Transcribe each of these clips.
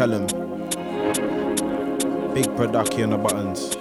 Callum. Big production on the buttons.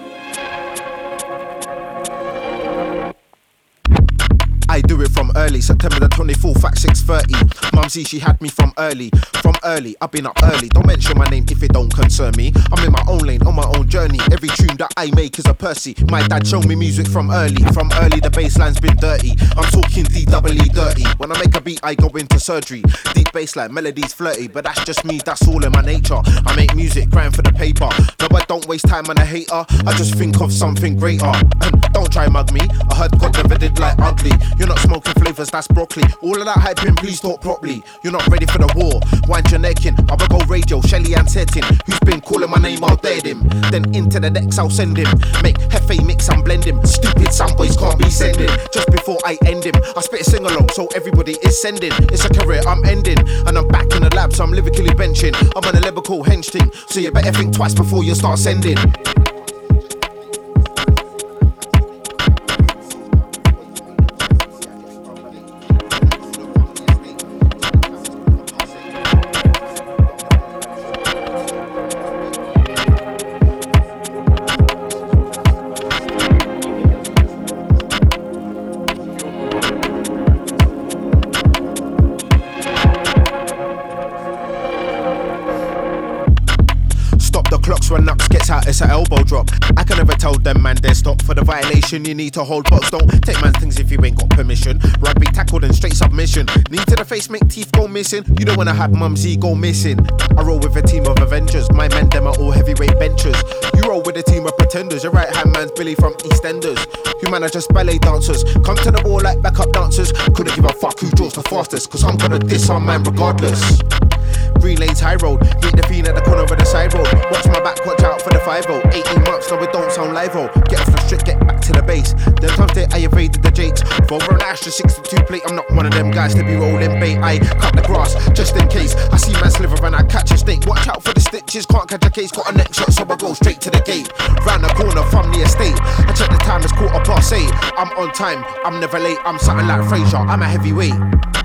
I do it from early, September the 24th at 6.30. Mumsy, she had me from early. From early, I've been up early. Don't mention my name if it don't concern me. I'm in my own lane, on my own journey. Every tune that I make is a Percy. My dad showed me music from early. From early, the bassline's been dirty. I'm talking D-double-E dirty. When I make a beat, I go into surgery. Deep bassline, melodies flirty. But that's just me, that's all in my nature. I make music, grind for the paper. No, I don't waste time on a hater. I just think of something greater. Don't try mug me. I heard God never did like ugly. You're not smoking flavors, that's broccoli. All of that hyping, please talk properly. You're not ready for the war. Wind your neck in. I'll go radio, Shelly and Setting. Who's been calling my name, I'll dead him. Then into the decks, I'll send him. Make Hefe mix and blend him. Stupid some boys can't be sending. Just before I end him, I spit a sing along, so everybody is sending. It's a career I'm ending. And I'm back in the lab, so I'm lyrically benching. I'm on a lyrical hench thing, so you better think twice before you start sending. You need to hold box, don't take man's things if you ain't got permission. Rugby tackled and straight submission. Knee to the face, make teeth go missing. You don't wanna have mumsy go missing. I roll with a team of Avengers. My men, them are all heavyweight benchers. You roll with a team of pretenders. Your right hand man's Billy from EastEnders. You man are just ballet dancers. Come to the ball like backup dancers. Couldn't give a fuck who draws the fastest, cause I'm gonna diss our man regardless. Green lanes, high road. Meet the fiend at the corner of the side road. Watch my back, watch out for the 5 0. 18 months, no, it don't sound live oh. Astra 62 plate, I'm not one of them guys to be rolling bait. I cut the grass just in case. I see man sliver and I catch a snake. Watch out for the stitches, can't catch a case. Got a neck shot, so I go straight to the gate. Round the corner from the estate. I check the time, it's quarter past eight. I'm on time, I'm never late. I'm something like Fraser, I'm a heavyweight.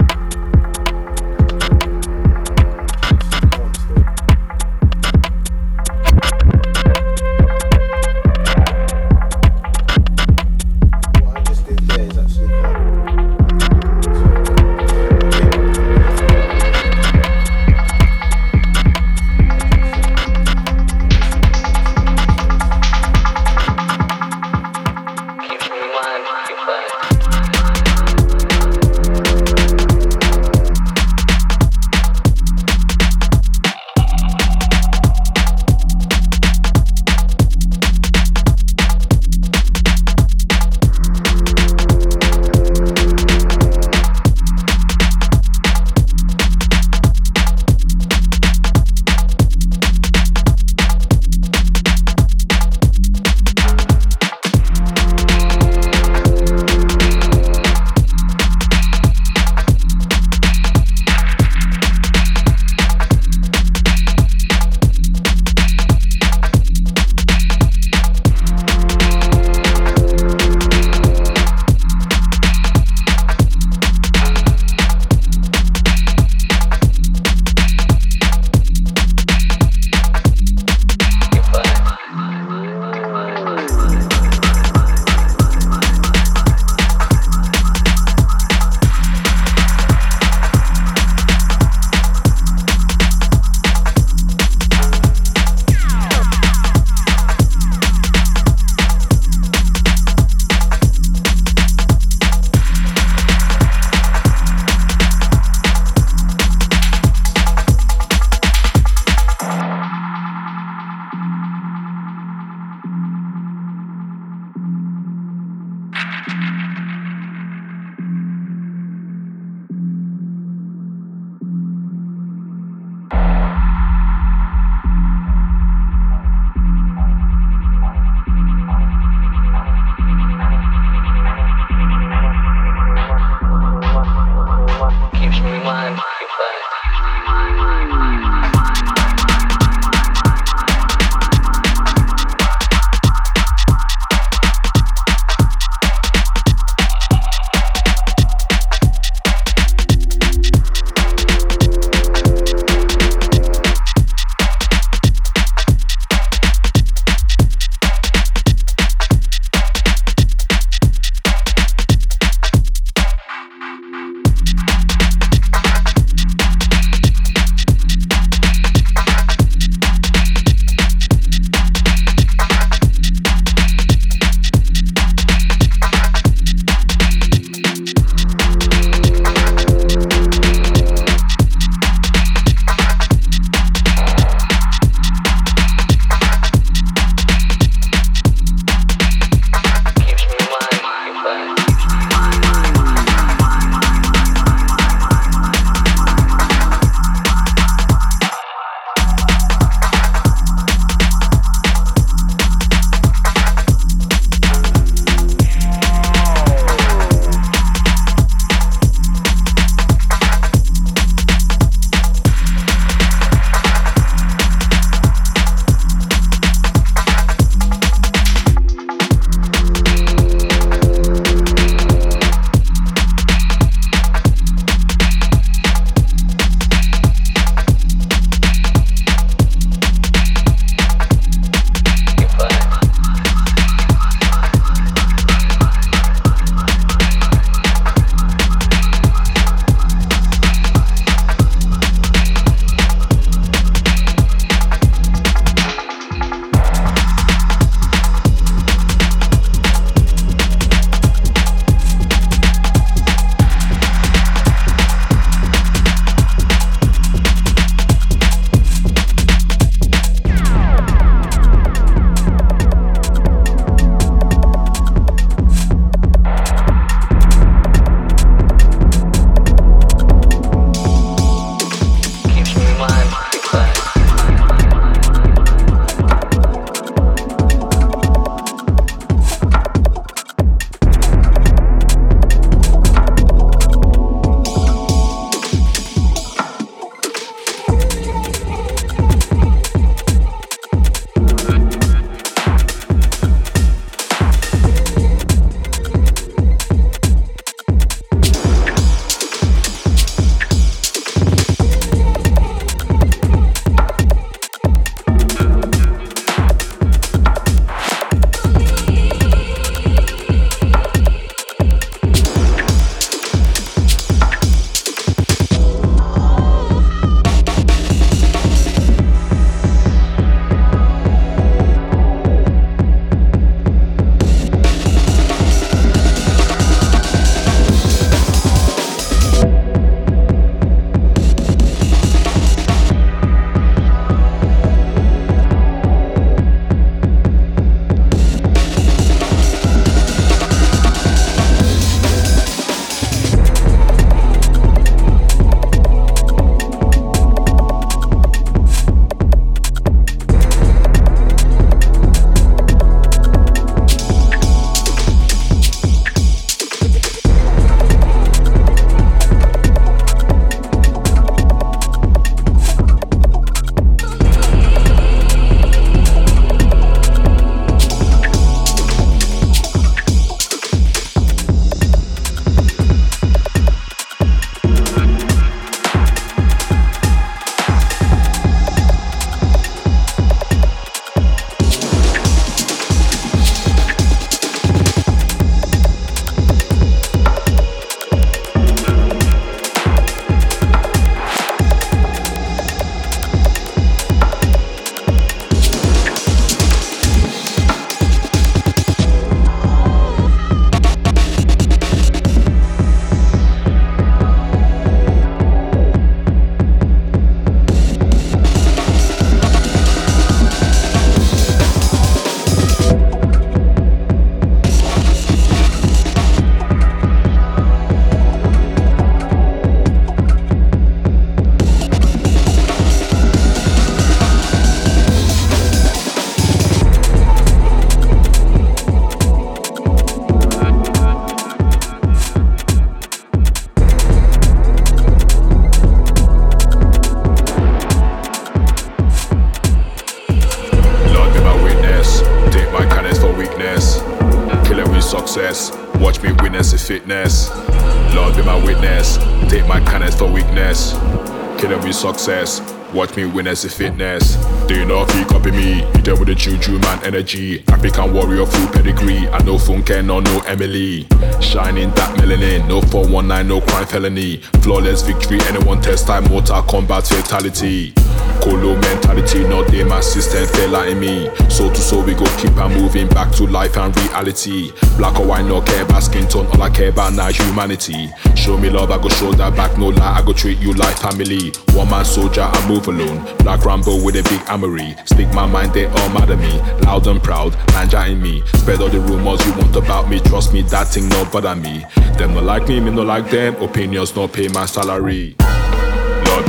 Success. Watch me win as a fitness. Know if you copy me? You deal with the juju man energy. African warrior full pedigree. I know Funke, no no Emily. Shining that melanin. No 419, no crime felony. Flawless victory. Anyone test time. Mortal Kombat fatality. Colo mentality, not my system fell in me. So to so we go keep on moving back to life and reality. Black or white, no care about skin tone, all I care about now humanity. Show me love, I go show that back, no lie, I go treat you like family. One man soldier, I move alone. Black Rambo with a big armory. Speak my mind, they all mad at me. Loud and proud, Nanja in me. Spread all the rumors you want about me, trust me, that thing no bother me. Them no like me, me no like them. Opinions no pay my salary.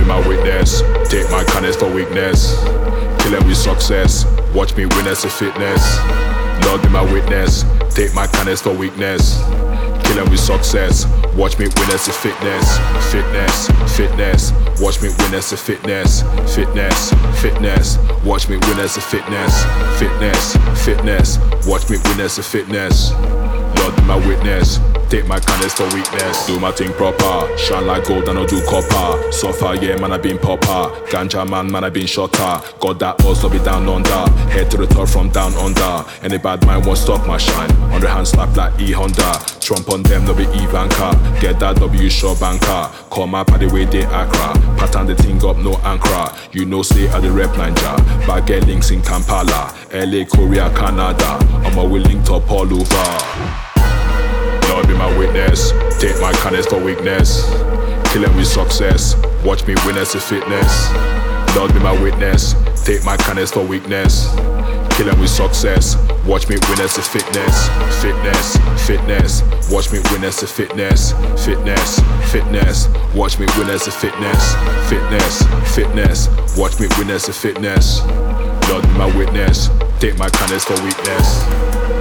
Be my witness. Take my kindness for weakness. Kill them with success. Watch me win as a fitness. Lord be my witness. Take my kindness for weakness. Kill them with success. Watch me win as a fitness. Fitness, fitness. Watch me win as a fitness. Fitness, fitness. Watch me win as a fitness. Fitness, fitness. Watch me win as a fitness. Lord my witness. Take my kindness for weakness. Do my thing proper. Shine like gold and I do copper. So far, yeah, man, I been popper. Ganja man, man, I been shotter. Got that also be down under. Head to the top from down under. Any bad mind won't stop my shine. On the hand slap like E Honda. Trump on them, no be Ivanka. Get that W short banker. Call my party way they Accra. Pattern the thing up, no anchor. You know, say at the rep ninja. But get links in Kampala. LA, Korea, Canada. I'm a willing top all over. Lord be my witness. Take my kindness for weakness. Kill them with success. Watch me as a fitness. Lord be my witness. Take my kindness for weakness. Kill them with success. Watch me win as a fitness. Fitness, fitness. Watch me win as a fitness. Fitness, fitness. Watch me win as a fitness. Fitness, fitness. Watch me win as a fitness. Be my witness. Take my kindness for weakness.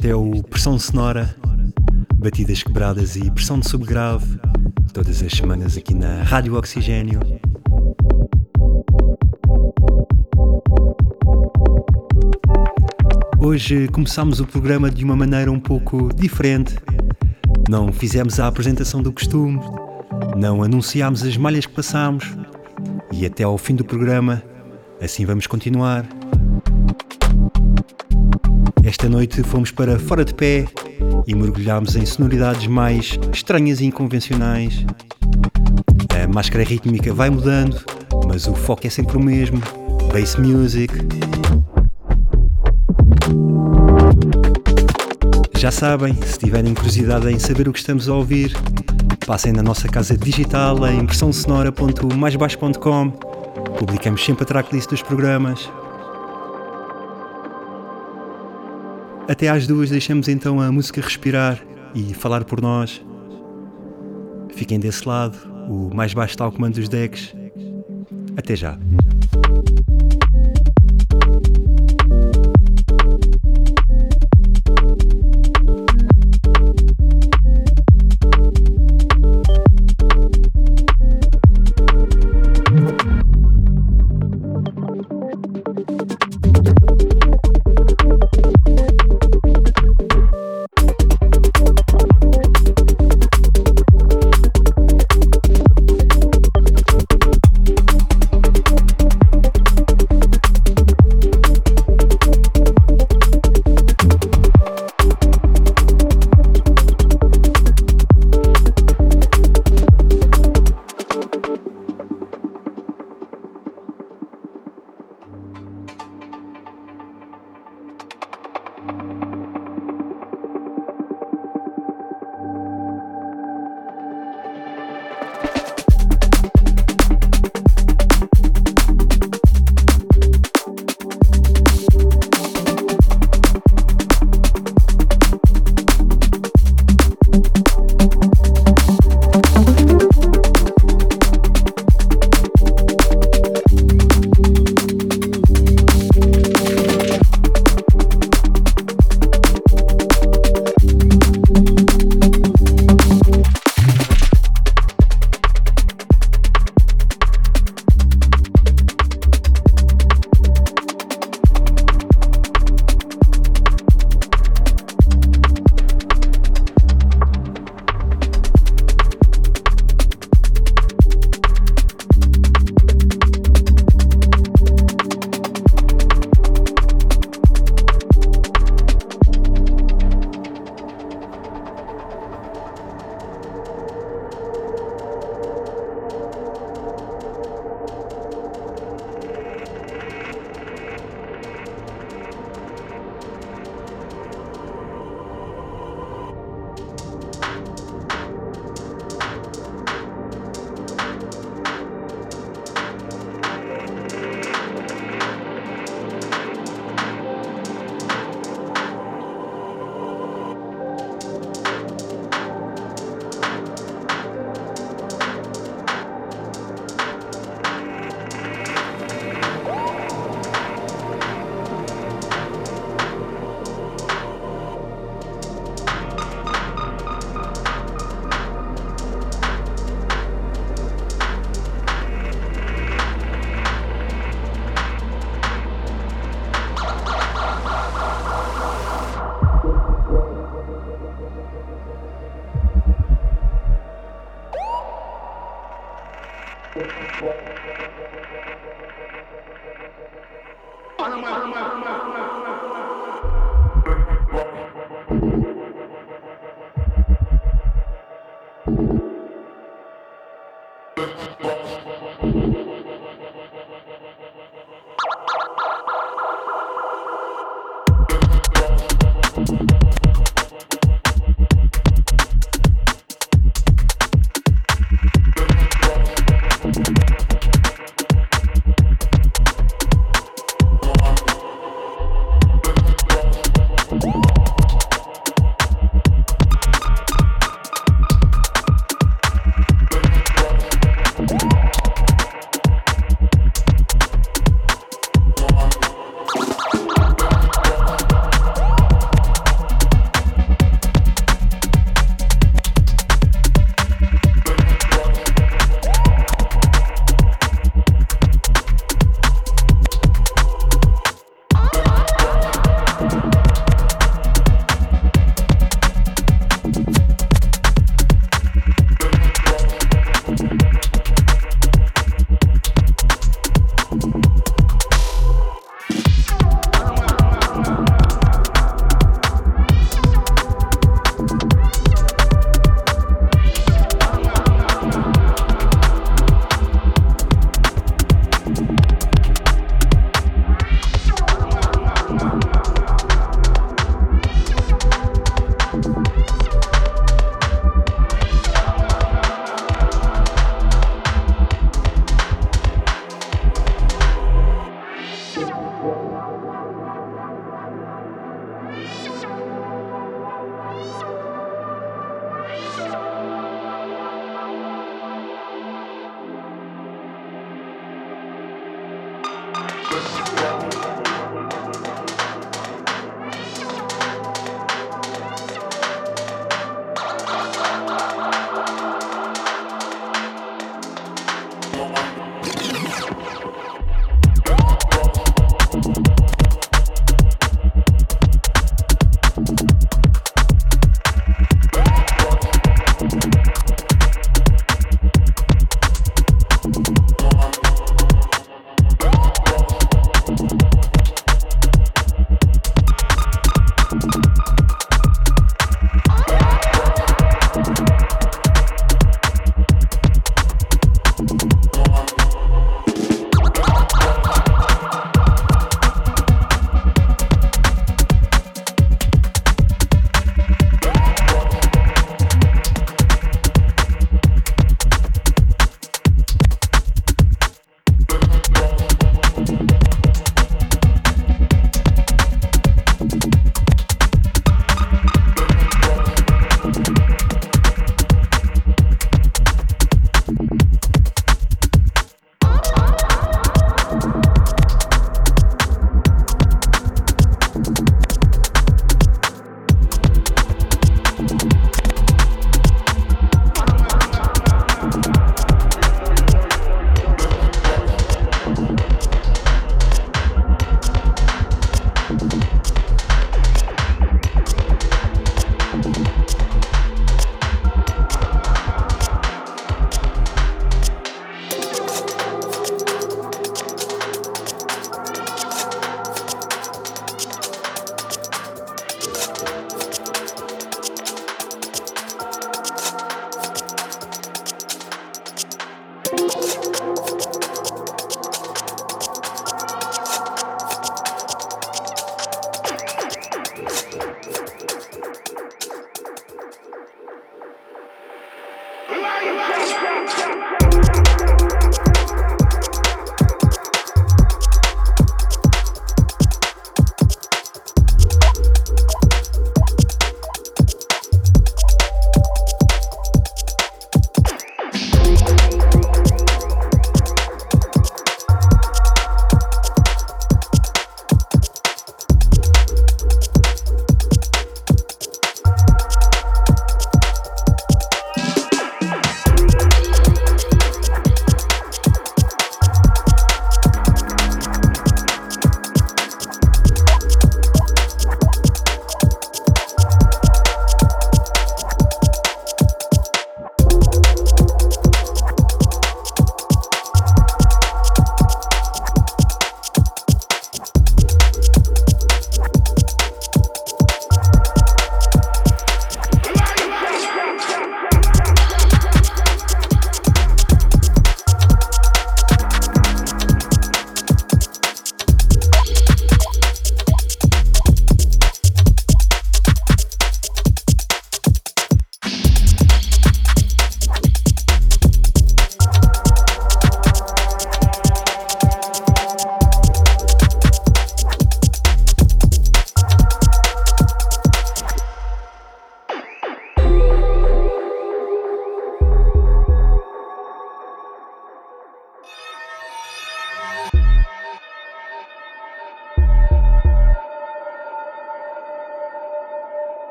Este é o Pressão Sonora, batidas quebradas e pressão de subgrave, todas as semanas aqui na Rádio Oxigênio. Hoje começamos o programa de uma maneira um pouco diferente. Não fizemos a apresentação do costume, não anunciámos as malhas que passámos e até ao fim do programa assim vamos continuar. Esta noite fomos para fora de pé e mergulhámos em sonoridades mais estranhas e inconvencionais. A máscara rítmica vai mudando, mas o foco é sempre o mesmo: bass music. Já sabem, se tiverem curiosidade em saber o que estamos a ouvir, passem na nossa casa digital em impressãosonora.maisbaixo.com. Publicamos sempre a tracklist dos programas. Até às duas deixamos então a música respirar e falar por nós. Fiquem desse lado, o mais baixo está ao comando dos decks. Até já.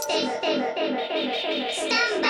Stand by.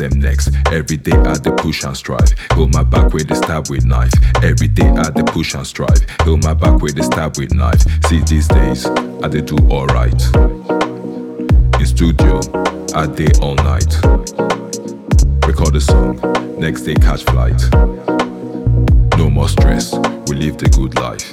Them next. Every day I the push and strive. Hold my back with the stab with knife. Every day I the push and strive. Hold my back with the stab with knife. See these days I they do alright. In studio I day all night. Record a song. Next day catch flight. No more stress. We live the good life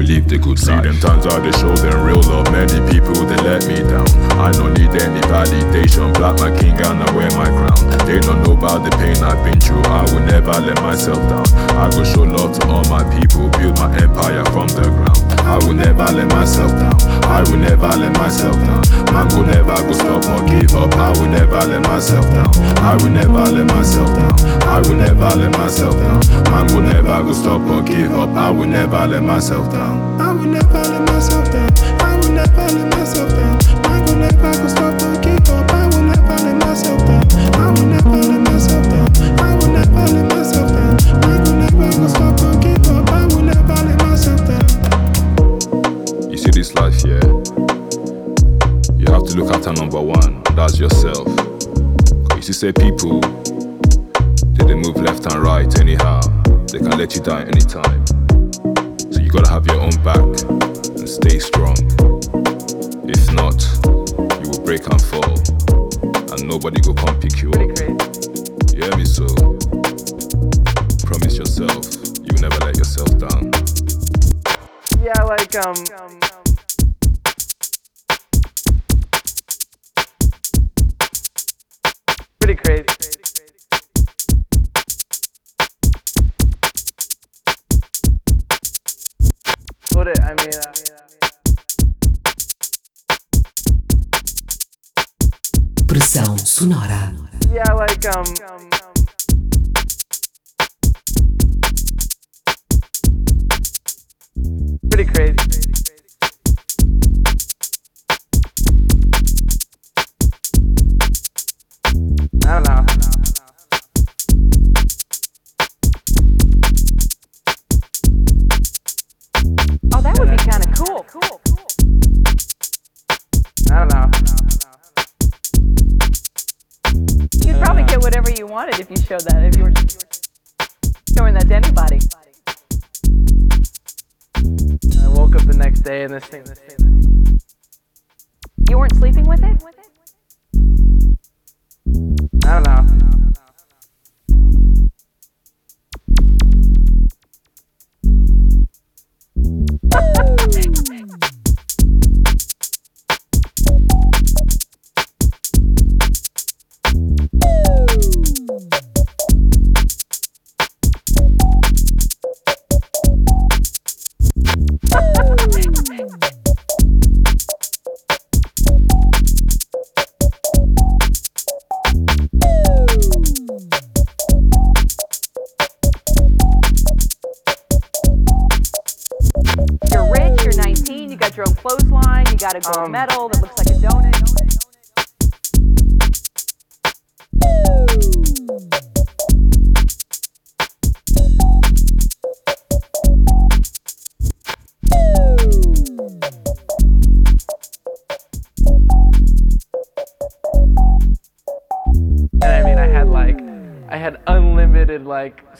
we live the good See them times how they show them real love. Many people they let me down. I don't need any validation. Black my king and I wear my crown. They don't know about the pain I've been through. I will never let myself down. I go show love to all my people. Build my empire from the ground. I will never let myself down. I will never let myself down. Man will never go stop or give up. I will never let myself down. I will never let myself down. I will never let myself down. Man will never go stop or give up. I will never let myself down. I will never let myself down. I will never let myself down. I will never go stop or look after number one. That's yourself. You see, say people, they, they move left and right anyhow. They can let you die anytime. So you gotta have your own back and stay strong. If not, you will break and fall, and nobody will come pick you up. You hear me? So, promise yourself you will never let yourself down. Yeah, like um.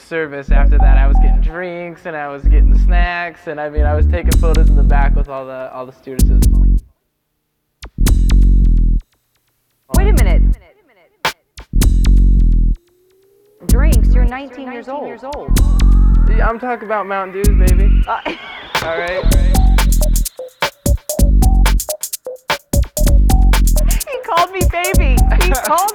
Service after that. I was getting drinks and I was getting snacks, and I mean, I was taking photos in the back with all the all the stewardesses. Wait a minute. Drinks. You're 19 years old. years Yeah, I'm talking about Mountain Dews, baby. Uh, All right. he called me baby. He called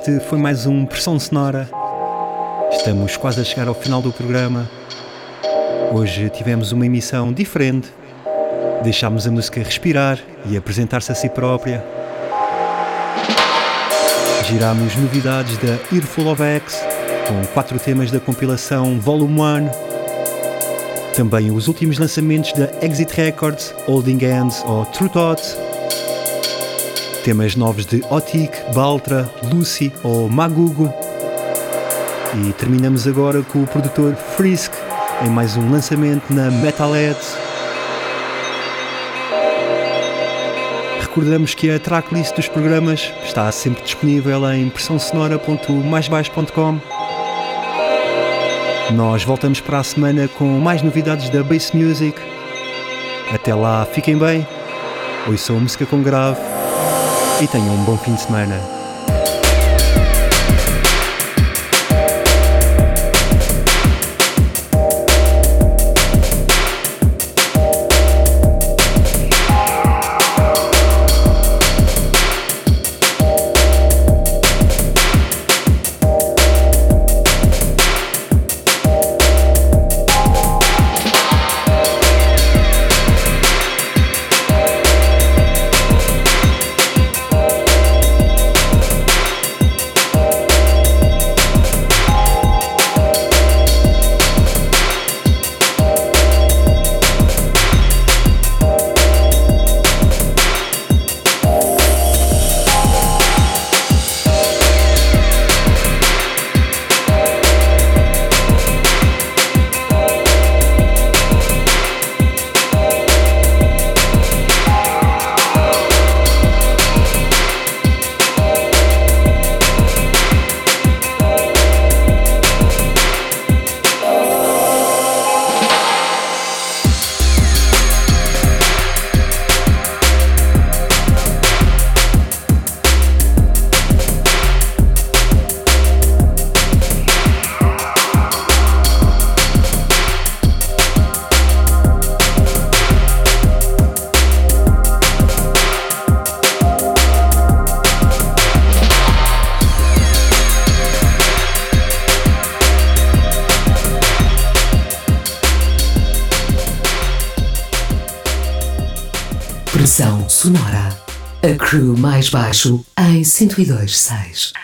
Este foi mais um Pressão Sonora. Estamos quase a chegar ao final do programa. Hoje tivemos uma emissão diferente. Deixámos a música respirar e apresentar-se a si própria. Girámos novidades da Earful of X, com quatro temas da compilação Volume 1. Também os últimos lançamentos da Exit Records, Holding Hands ou True Thoughts. Temas novos de Otik, Baltra, Lucy ou Magugo. E terminamos agora com o produtor Frisk em mais um lançamento na Metalheads. Recordamos que a tracklist dos programas está sempre disponível em pressãosonora.maisbaixo.com. Nós voltamos para a semana com mais novidades da Bass Music. Até lá, fiquem bem, ouçam música com grave e tenham um bom fim de semana. 102.6.